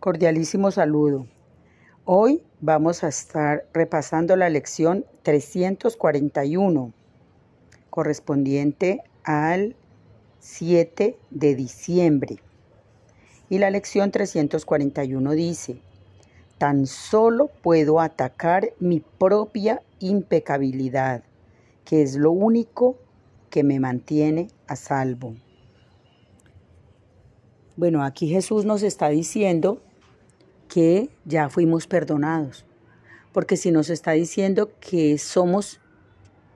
Cordialísimo saludo. Hoy vamos a estar repasando la lección 341, correspondiente al 7 de diciembre. Y la lección 341 dice, tan solo puedo atacar mi propia impecabilidad, que es lo único que me mantiene a salvo. Bueno, aquí Jesús nos está diciendo que ya fuimos perdonados. Porque si nos está diciendo que somos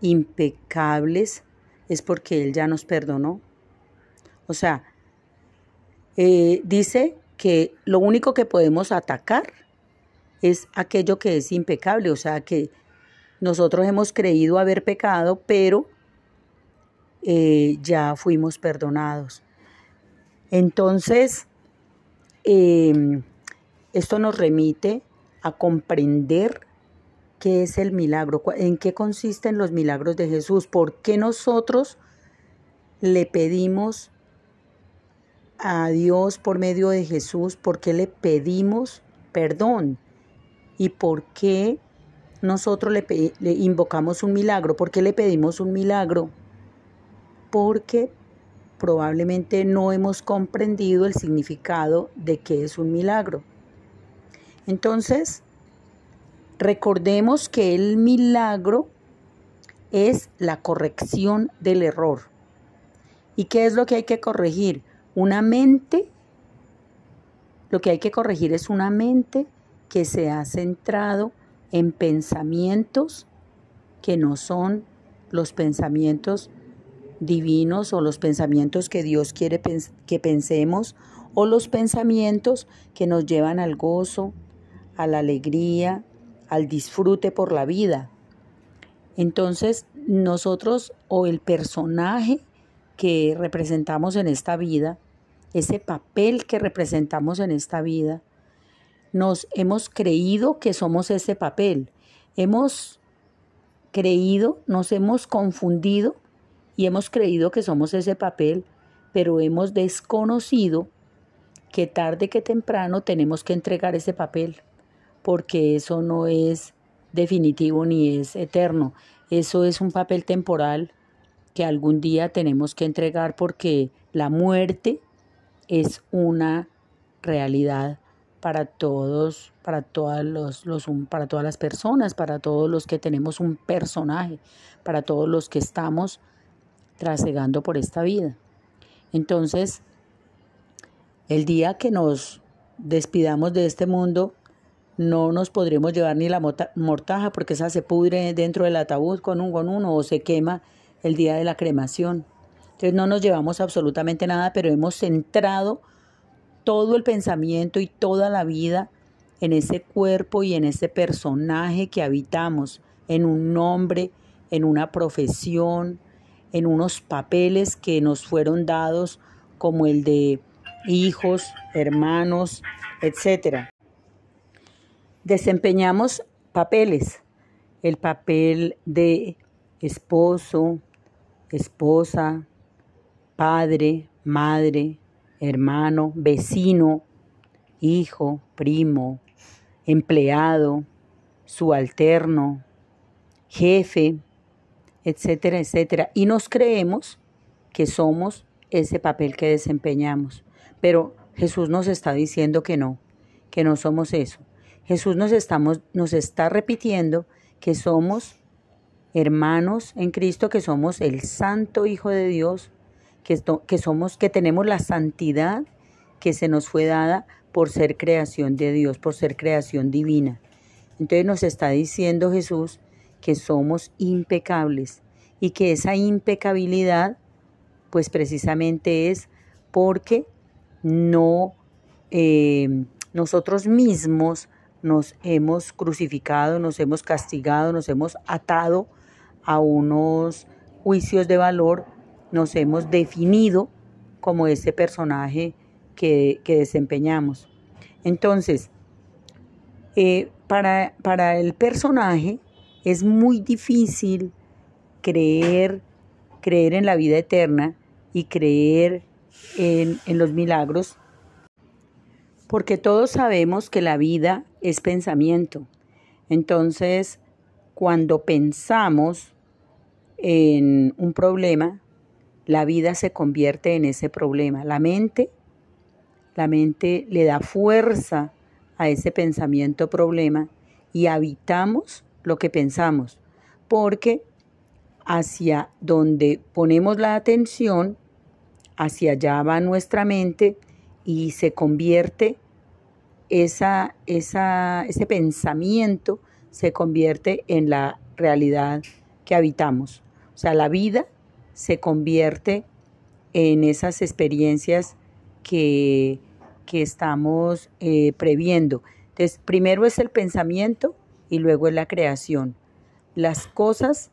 impecables, es porque Él ya nos perdonó. O sea, eh, dice que lo único que podemos atacar es aquello que es impecable, o sea, que nosotros hemos creído haber pecado, pero eh, ya fuimos perdonados. Entonces, eh, esto nos remite a comprender qué es el milagro, en qué consisten los milagros de Jesús, por qué nosotros le pedimos a Dios por medio de Jesús, por qué le pedimos perdón y por qué nosotros le, invocamos un milagro, por qué le pedimos un milagro, porque probablemente no hemos comprendido el significado de qué es un milagro. Entonces, recordemos que el milagro es la corrección del error. ¿Y qué es lo que hay que corregir? Una mente, lo que hay que corregir es una mente que se ha centrado en pensamientos que no son los pensamientos divinos o los pensamientos que Dios quiere que pensemos o los pensamientos que nos llevan al gozo, a la alegría, al disfrute por la vida. Entonces, nosotros o el personaje que representamos en esta vida, ese papel que representamos en esta vida, nos hemos creído que somos ese papel. Hemos creído, nos hemos confundido y hemos creído que somos ese papel, pero hemos desconocido que tarde que temprano tenemos que entregar ese papel porque eso no es definitivo ni es eterno. Eso es un papel temporal que algún día tenemos que entregar porque la muerte es una realidad para todos, para todas, los, los, para todas las personas, para todos los que tenemos un personaje, para todos los que estamos trasegando por esta vida. Entonces, el día que nos despidamos de este mundo, no nos podremos llevar ni la mortaja porque esa se pudre dentro del ataúd con un con uno o se quema el día de la cremación. Entonces no nos llevamos absolutamente nada, pero hemos centrado todo el pensamiento y toda la vida en ese cuerpo y en ese personaje que habitamos, en un nombre, en una profesión, en unos papeles que nos fueron dados como el de hijos, hermanos, etcétera desempeñamos papeles, el papel de esposo, esposa, padre, madre, hermano, vecino, hijo, primo, empleado, subalterno, jefe, etcétera, etcétera. Y nos creemos que somos ese papel que desempeñamos. Pero Jesús nos está diciendo que no, que no somos eso. Jesús nos, estamos, nos está repitiendo que somos hermanos en Cristo, que somos el Santo Hijo de Dios, que, que, somos, que tenemos la santidad que se nos fue dada por ser creación de Dios, por ser creación divina. Entonces nos está diciendo Jesús que somos impecables y que esa impecabilidad, pues precisamente es porque no eh, nosotros mismos nos hemos crucificado, nos hemos castigado, nos hemos atado a unos juicios de valor, nos hemos definido como ese personaje que, desempeñamos. Entonces, eh, para, para el personaje es muy difícil creer, creer en la vida eterna y creer en, en los milagros Porque todos sabemos que la vida es pensamiento. Entonces, cuando pensamos en un problema, la vida se convierte en ese problema. La mente, la mente le da fuerza a ese pensamiento problema y habitamos lo que pensamos, porque hacia donde ponemos la atención, hacia allá va nuestra mente y se convierte esa, ese pensamiento se convierte en la realidad que habitamos. O sea, la vida se convierte en esas experiencias que, que estamos eh, previendo. Entonces, primero es el pensamiento y luego es la creación. Las cosas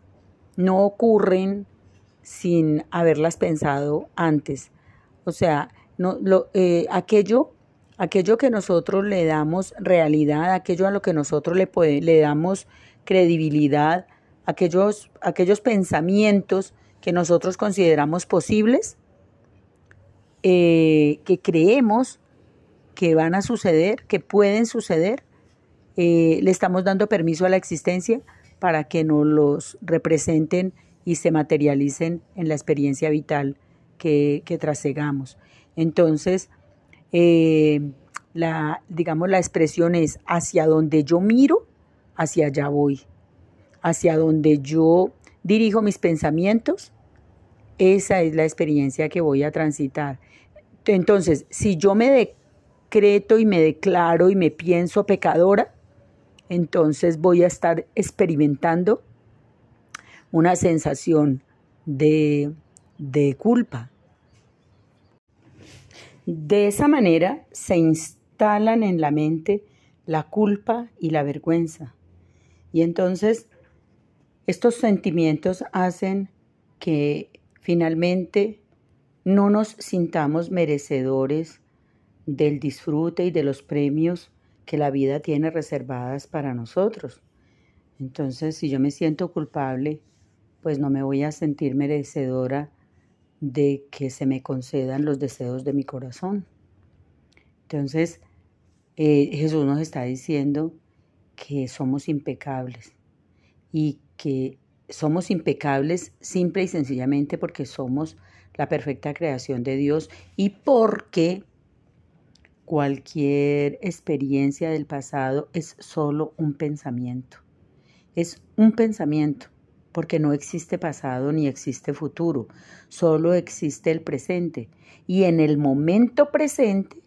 no ocurren sin haberlas pensado antes. O sea, no, lo, eh, aquello, aquello que nosotros le damos realidad, aquello a lo que nosotros le, le damos credibilidad, aquellos, aquellos pensamientos que nosotros consideramos posibles, eh, que creemos que van a suceder, que pueden suceder, eh, le estamos dando permiso a la existencia para que nos los representen y se materialicen en la experiencia vital que, que trasegamos. Entonces, eh, la, digamos, la expresión es hacia donde yo miro, hacia allá voy. Hacia donde yo dirijo mis pensamientos, esa es la experiencia que voy a transitar. Entonces, si yo me decreto y me declaro y me pienso pecadora, entonces voy a estar experimentando una sensación de, de culpa. De esa manera se instalan en la mente la culpa y la vergüenza. Y entonces estos sentimientos hacen que finalmente no nos sintamos merecedores del disfrute y de los premios que la vida tiene reservadas para nosotros. Entonces, si yo me siento culpable, pues no me voy a sentir merecedora de que se me concedan los deseos de mi corazón. Entonces, eh, Jesús nos está diciendo que somos impecables y que somos impecables simple y sencillamente porque somos la perfecta creación de Dios y porque Cualquier experiencia del pasado es solo un pensamiento. Es un pensamiento, porque no existe pasado ni existe futuro, solo existe el presente. Y en el momento presente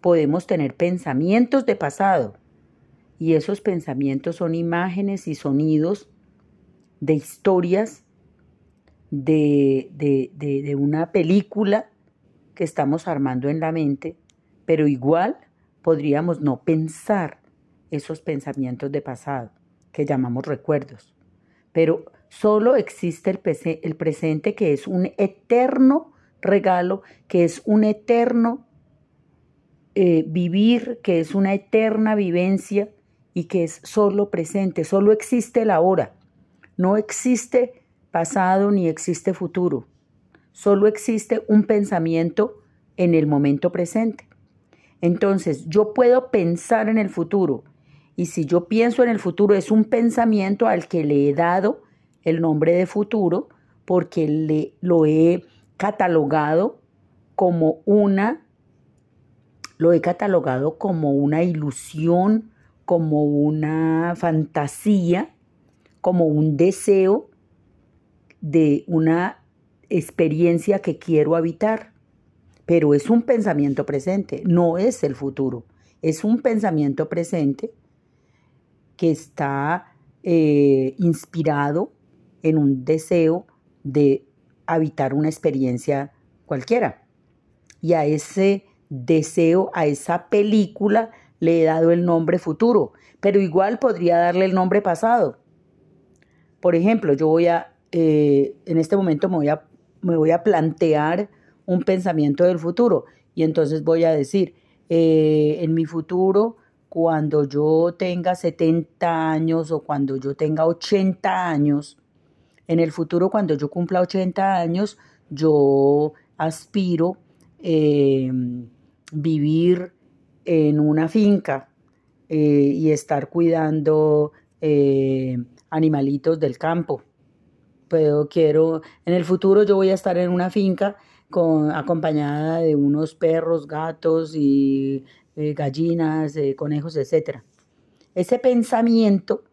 podemos tener pensamientos de pasado. Y esos pensamientos son imágenes y sonidos de historias de, de, de una película que estamos armando en la mente pero igual podríamos no pensar esos pensamientos de pasado que llamamos recuerdos. Pero solo existe el, el presente que es un eterno regalo, que es un eterno eh, vivir, que es una eterna vivencia y que es solo presente, solo existe el ahora. No existe pasado ni existe futuro. Solo existe un pensamiento en el momento presente. Entonces, yo puedo pensar en el futuro. Y si yo pienso en el futuro, es un pensamiento al que le he dado el nombre de futuro porque le, lo he catalogado como una, lo he catalogado como una ilusión, como una fantasía, como un deseo de una experiencia que quiero habitar. Pero es un pensamiento presente, no es el futuro, es un pensamiento presente que está eh, inspirado en un deseo de habitar una experiencia cualquiera. Y a ese deseo, a esa película, le he dado el nombre futuro, pero igual podría darle el nombre pasado. Por ejemplo, yo voy a, eh, en este momento me voy a, me voy a plantear un pensamiento del futuro. Y entonces voy a decir, eh, en mi futuro, cuando yo tenga 70 años o cuando yo tenga 80 años, en el futuro, cuando yo cumpla 80 años, yo aspiro eh, vivir en una finca eh, y estar cuidando eh, animalitos del campo. Pero quiero, en el futuro yo voy a estar en una finca con, acompañada de unos perros, gatos y eh, gallinas, conejos, etc. Ese pensamiento,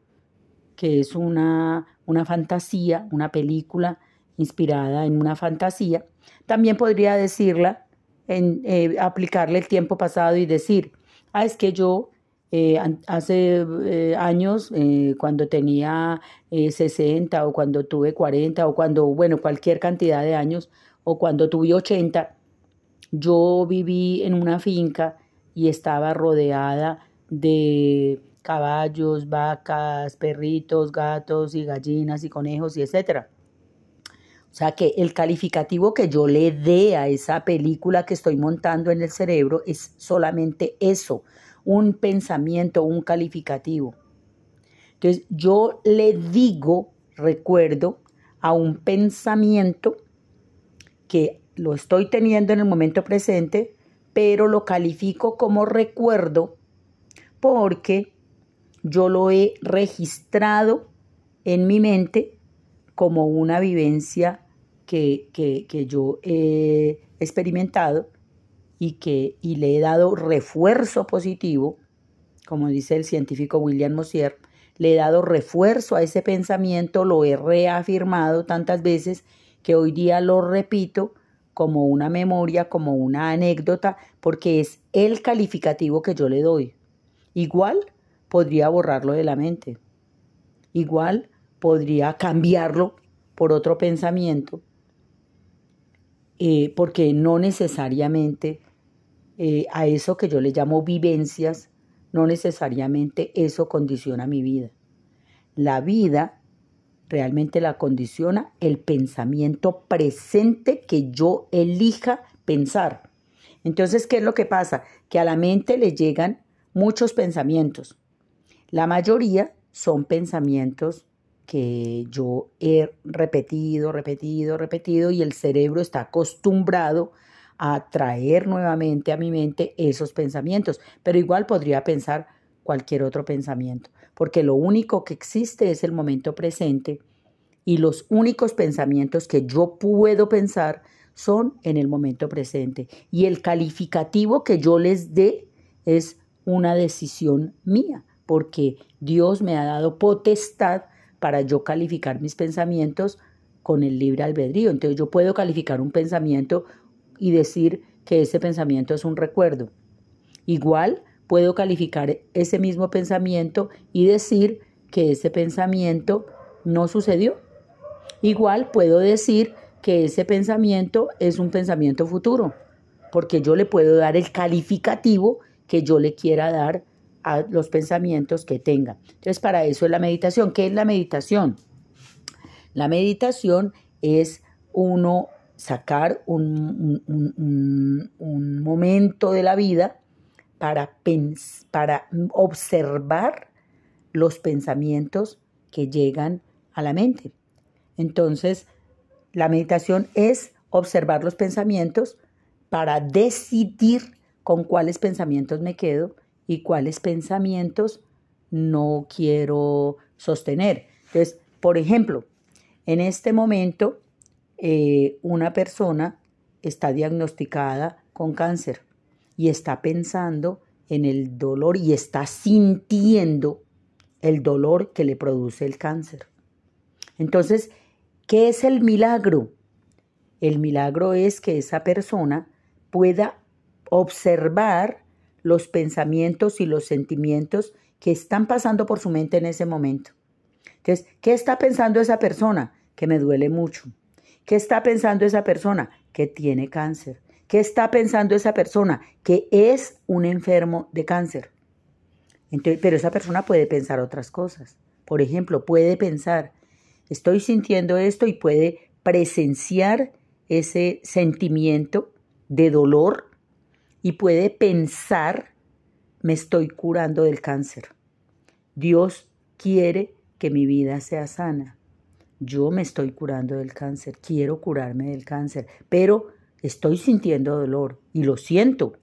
que es una, una fantasía, una película inspirada en una fantasía, también podría decirla, en, eh, aplicarle el tiempo pasado y decir, ah, es que yo eh, hace eh, años, cuando tenía 60 o cuando tuve 40 o cuando, bueno, cualquier cantidad de años o cuando tuve 80, yo viví en una finca y estaba rodeada de caballos, vacas, perritos, gatos y gallinas y conejos y etcétera. O sea que el calificativo que yo le dé a esa película que estoy montando en el cerebro es solamente eso, un pensamiento, un calificativo. Entonces yo le digo, recuerdo, a un pensamiento que lo estoy teniendo en el momento presente, pero lo califico como recuerdo porque yo lo he registrado en mi mente como una vivencia que, yo he experimentado y que y le he dado refuerzo positivo, como dice el científico William Mosier, le he dado refuerzo a ese pensamiento, lo he reafirmado tantas veces que hoy día lo repito como una memoria, como una anécdota, porque es el calificativo que yo le doy. Igual podría borrarlo de la mente. Igual podría cambiarlo por otro pensamiento eh, porque no necesariamente eh, a eso que yo le llamo vivencias, no necesariamente eso condiciona mi vida. La vida realmente la condiciona el pensamiento presente que yo elija pensar. Entonces, ¿qué es lo que pasa? Que a la mente le llegan muchos pensamientos. La mayoría son pensamientos que yo he repetido, repetido, repetido y el cerebro está acostumbrado a traer nuevamente a mi mente esos pensamientos, pero igual podría pensar cualquier otro pensamiento, porque lo único que existe es el momento presente y los únicos pensamientos que yo puedo pensar son en el momento presente y el calificativo que yo les dé es una decisión mía, porque Dios me ha dado potestad para yo calificar mis pensamientos con el libre albedrío. Entonces yo puedo calificar un pensamiento y decir que ese pensamiento es un recuerdo. Igual puedo calificar ese mismo pensamiento y decir que ese pensamiento no sucedió. Igual puedo decir que ese pensamiento es un pensamiento futuro, porque yo le puedo dar el calificativo que yo le quiera dar a los pensamientos que tenga. Entonces, para eso es la meditación. ¿Qué es la meditación? La meditación es uno sacar un, momento de la vida para, para observar los pensamientos que llegan a la mente. Entonces, la meditación es observar los pensamientos para decidir con cuáles pensamientos me quedo y cuáles pensamientos no quiero sostener. Entonces, por ejemplo, en este momento eh, una persona está diagnosticada con cáncer y está pensando en el dolor y está sintiendo el dolor que le produce el cáncer. Entonces, ¿qué es el milagro? El milagro es que esa persona pueda observar los pensamientos y los sentimientos que están pasando por su mente en ese momento. Entonces, ¿qué está pensando esa persona? Que me duele mucho. ¿Qué está pensando esa persona? Que tiene cáncer. ¿Qué está pensando esa persona? Que es un enfermo de cáncer. Entonces, pero esa persona puede pensar otras cosas. Por ejemplo, puede pensar, estoy sintiendo esto y puede presenciar ese sentimiento de dolor y puede pensar, me estoy curando del cáncer. Dios quiere que mi vida sea sana. Yo me estoy curando del cáncer, quiero curarme del cáncer, pero estoy sintiendo dolor y lo siento.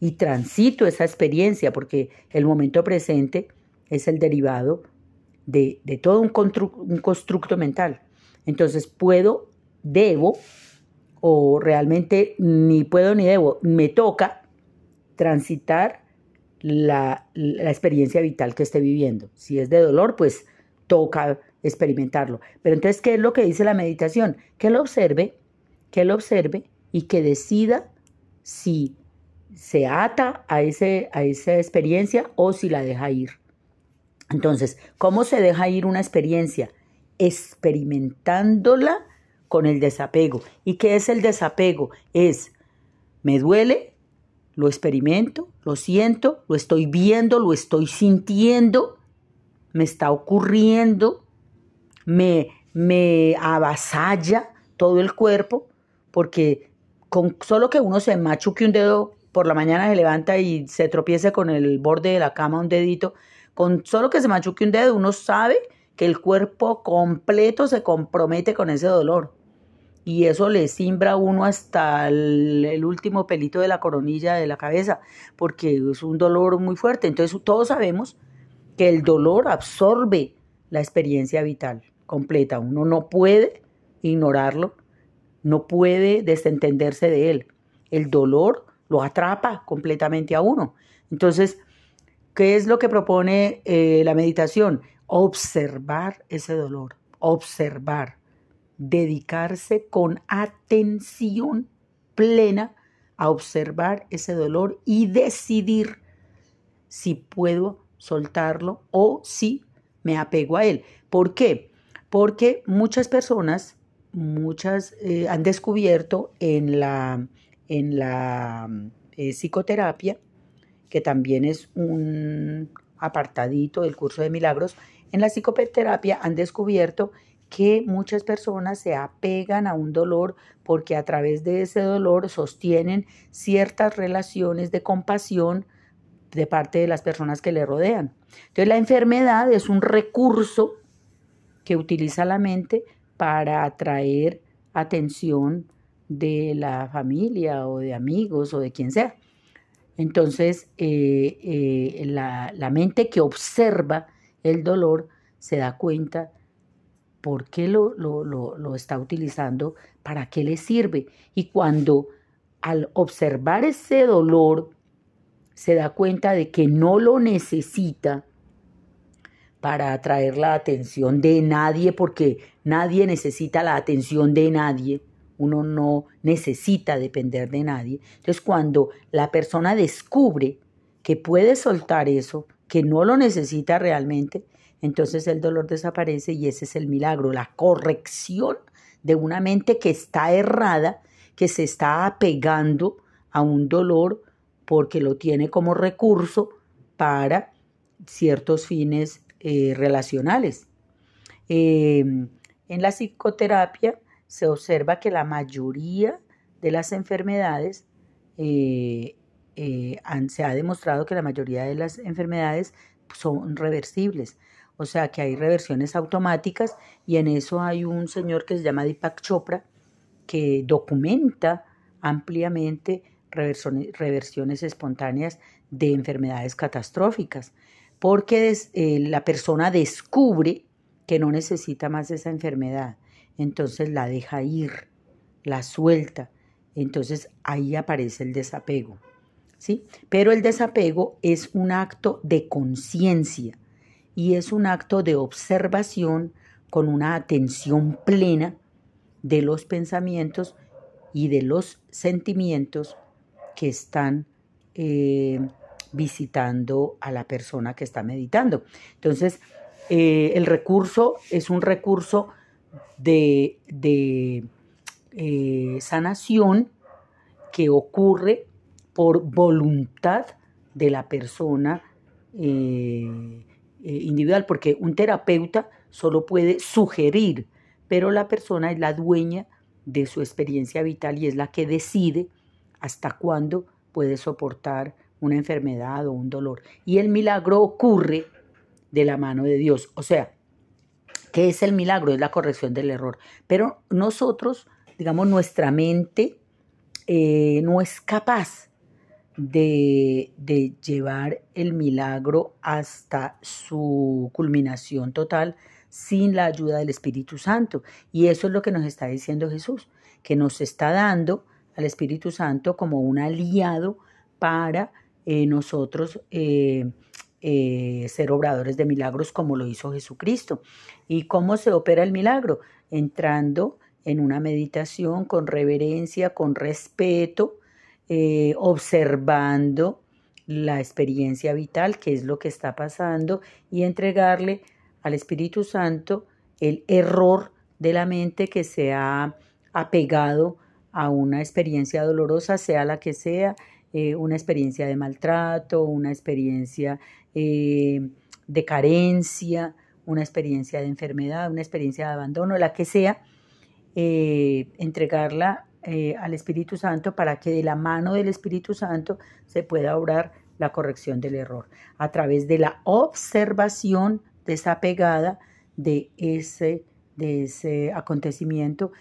y transito esa experiencia, porque el momento presente es el derivado de, todo un, un constructo mental. Entonces puedo, debo, o realmente ni puedo ni debo, me toca transitar la, la, experiencia vital que esté viviendo. Si es de dolor, pues toca experimentarlo. Pero entonces, ¿qué es lo que dice la meditación? Que lo observe, que lo observe y que decida si se ata a, ese, a esa experiencia o si la deja ir. Entonces, ¿cómo se deja ir una experiencia? Experimentándola con el desapego. ¿Y qué es el desapego? Es, me duele, lo experimento, lo siento, lo estoy viendo, lo estoy sintiendo, me está ocurriendo, me, me avasalla todo el cuerpo, porque con solo que uno se machuque un dedo por la mañana se levanta y se tropiece con el borde de la cama un dedito, con solo que se machuque un dedo uno sabe que el cuerpo completo se compromete con ese dolor. Y eso le simbra a uno hasta el, el, último pelito de la coronilla de la cabeza, porque es un dolor muy fuerte. Entonces todos sabemos que el dolor absorbe la experiencia vital completa. Uno no puede ignorarlo, no puede desentenderse de él. El dolor lo atrapa completamente a uno. Entonces, ¿qué es lo que propone eh, la meditación? Observar ese dolor, observar, dedicarse con atención plena a observar ese dolor y decidir si puedo soltarlo o si me apego a él. ¿Por qué? Porque muchas personas, muchas eh, han descubierto en la en la eh, psicoterapia, que también es un apartadito del curso de milagros, en la psicoterapia han descubierto que muchas personas se apegan a un dolor porque a través de ese dolor sostienen ciertas relaciones de compasión de parte de las personas que le rodean. Entonces la enfermedad es un recurso que utiliza la mente para atraer atención de la familia o de amigos o de quien sea. Entonces, eh, eh, la, mente que observa el dolor se da cuenta por qué lo, lo, está utilizando, para qué le sirve. Y cuando al observar ese dolor se da cuenta de que no lo necesita para atraer la atención de nadie, porque nadie necesita la atención de nadie, uno no necesita depender de nadie. Entonces, cuando la persona descubre que puede soltar eso, que no lo necesita realmente, entonces el dolor desaparece y ese es el milagro, la corrección de una mente que está errada, que se está apegando a un dolor porque lo tiene como recurso para ciertos fines eh, relacionales. Eh, en la psicoterapia se observa que la mayoría de las enfermedades, eh, eh, se ha demostrado que la mayoría de las enfermedades son reversibles. O sea que hay reversiones automáticas y en eso hay un señor que se llama Deepak Chopra que documenta ampliamente reversiones espontáneas de enfermedades catastróficas, porque eh, la persona descubre que no necesita más esa enfermedad entonces la deja ir, la suelta. Entonces ahí aparece el desapego. ¿sí? Pero el desapego es un acto de conciencia y es un acto de observación con una atención plena de los pensamientos y de los sentimientos que están eh, visitando a la persona que está meditando. Entonces, eh, el recurso es un recurso de, eh, sanación que ocurre por voluntad de la persona eh, individual, porque un terapeuta solo puede sugerir, pero la persona es la dueña de su experiencia vital y es la que decide hasta cuándo puede soportar una enfermedad o un dolor. Y el milagro ocurre de la mano de Dios. O sea, ¿Qué es el milagro? Es la corrección del error. Pero nosotros, digamos, nuestra mente eh, no es capaz de, de llevar el milagro hasta su culminación total sin la ayuda del Espíritu Santo. Y eso es lo que nos está diciendo Jesús, que nos está dando al Espíritu Santo como un aliado para eh, nosotros eh, eh, ser obradores de milagros como lo hizo Jesucristo. ¿Y cómo se opera el milagro? Entrando en una meditación con reverencia, con respeto, observando la experiencia vital, qué es lo que está pasando, y entregarle al Espíritu Santo el error de la mente que se ha apegado a una experiencia dolorosa, sea la que sea, eh, una experiencia de maltrato, una experiencia eh, de carencia, una experiencia de enfermedad, una experiencia de abandono, la que sea, eh, entregarla al Espíritu Santo para que de la mano del Espíritu Santo se pueda obrar la corrección del error. A través de la observación desapegada de ese, de ese acontecimiento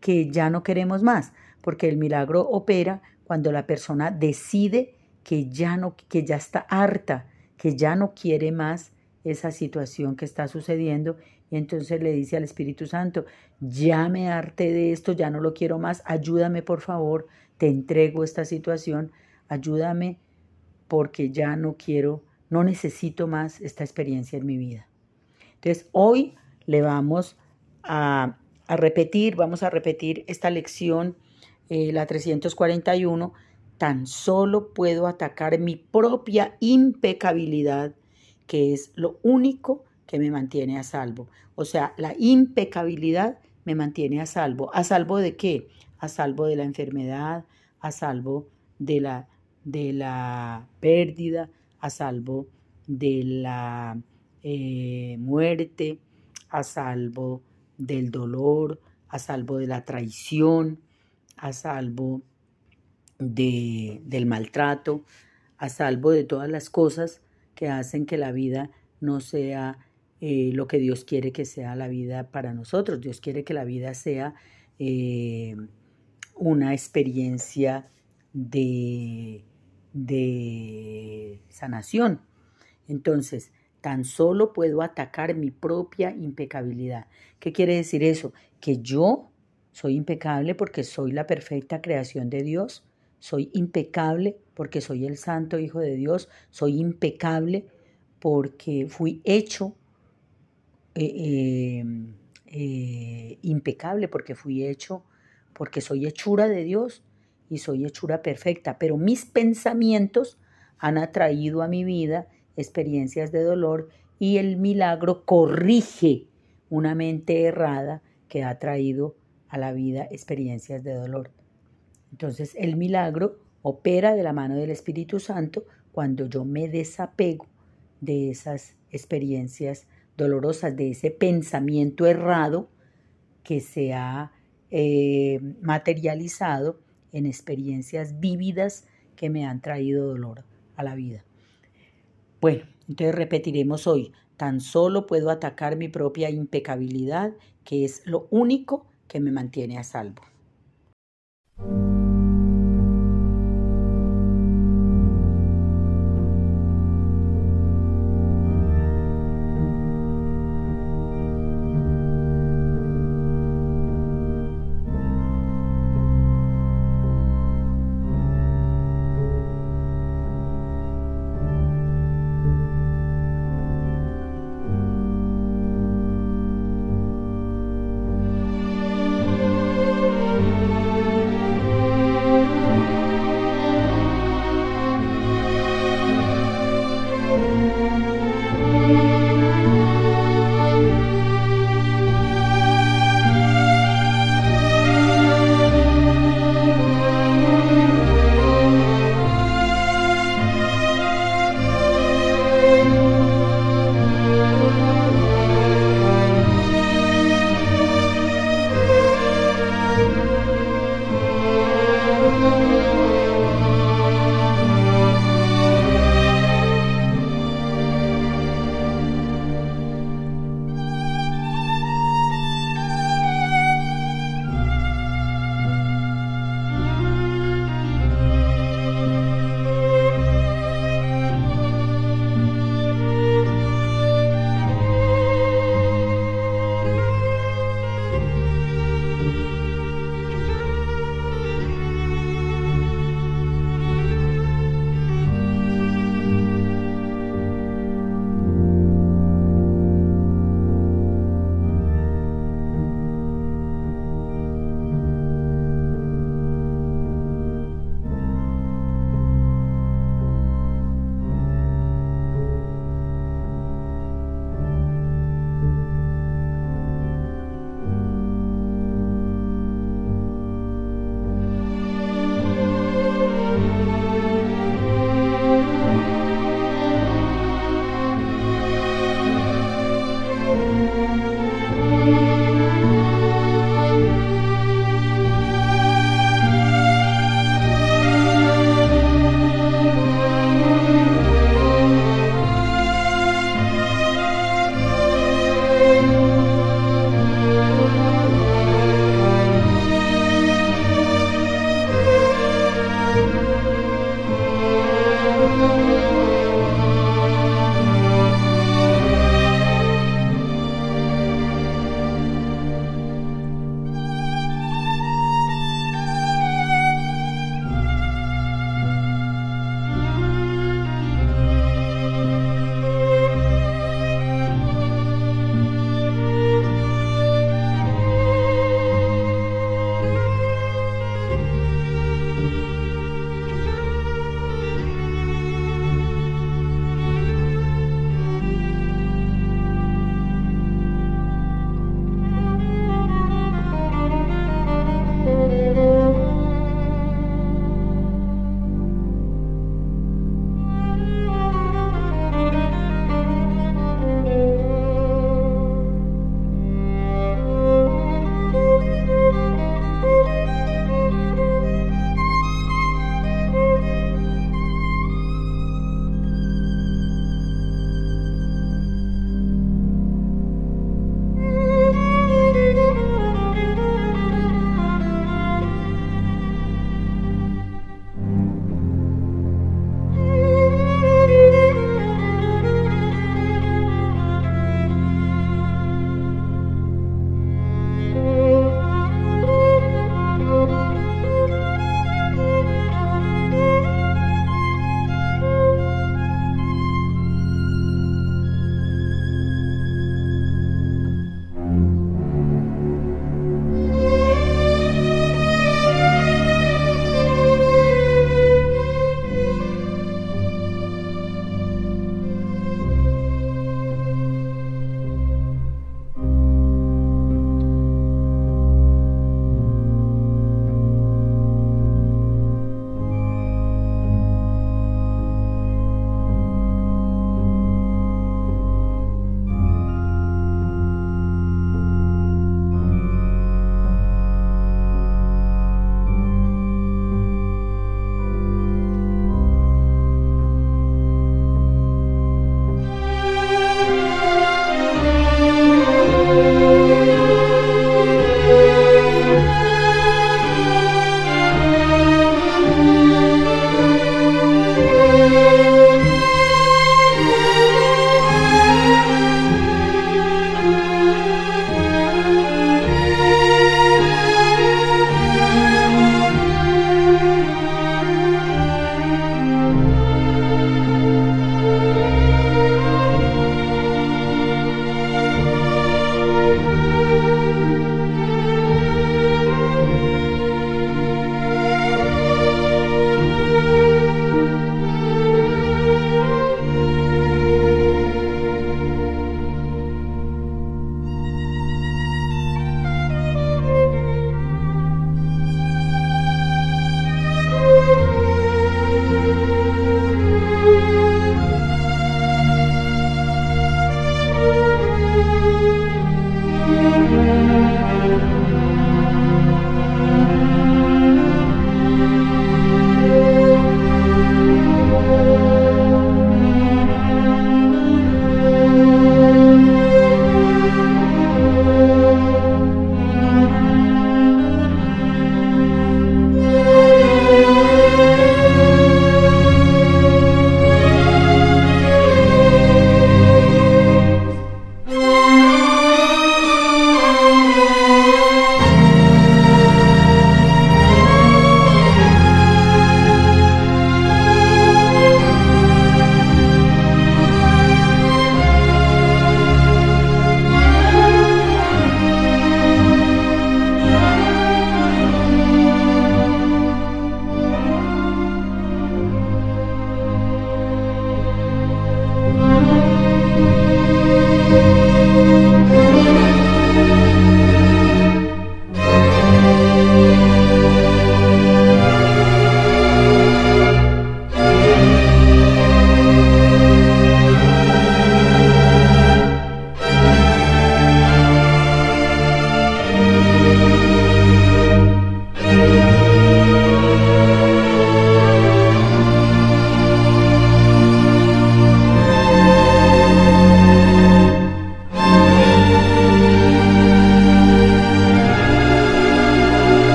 que ya no queremos más, porque el milagro opera cuando la persona decide que ya no que ya está harta, que ya no quiere más esa situación que está sucediendo y entonces le dice al Espíritu Santo, ya me harté de esto, ya no lo quiero más, ayúdame por favor, te entrego esta situación, ayúdame porque ya no quiero, no necesito más esta experiencia en mi vida. Entonces, hoy le vamos a, repetir, vamos a repetir esta lección, eh, la 341, tan solo puedo atacar mi propia impecabilidad, que es lo único que me mantiene a salvo. O sea, la impecabilidad me mantiene a salvo. ¿A salvo de qué? A salvo de la enfermedad, a salvo de la, de la pérdida, a salvo de la eh, muerte, a salvo del dolor, a salvo de la traición, a salvo de, del maltrato, a salvo de todas las cosas que hacen que la vida no sea eh, lo que Dios quiere que sea la vida para nosotros. Dios quiere que la vida sea eh, una experiencia de, de sanación. Entonces, Tan solo puedo atacar mi propia impecabilidad. ¿Qué quiere decir eso? Que yo soy impecable porque soy la perfecta creación de Dios. Soy impecable porque soy el santo Hijo de Dios. Soy impecable porque fui hecho eh, eh, eh, impecable porque fui hecho, porque soy hechura de Dios y soy hechura perfecta. Pero mis pensamientos han atraído a mi vida experiencias de dolor y el milagro corrige una mente errada que ha traído a la vida experiencias de dolor. Entonces el milagro opera de la mano del Espíritu Santo cuando yo me desapego de esas experiencias dolorosas, de ese pensamiento errado que se ha eh, materializado en experiencias vívidas que me han traído dolor a la vida. Bueno, entonces repetiremos hoy, tan solo puedo atacar mi propia impecabilidad, que es lo único que me mantiene a salvo.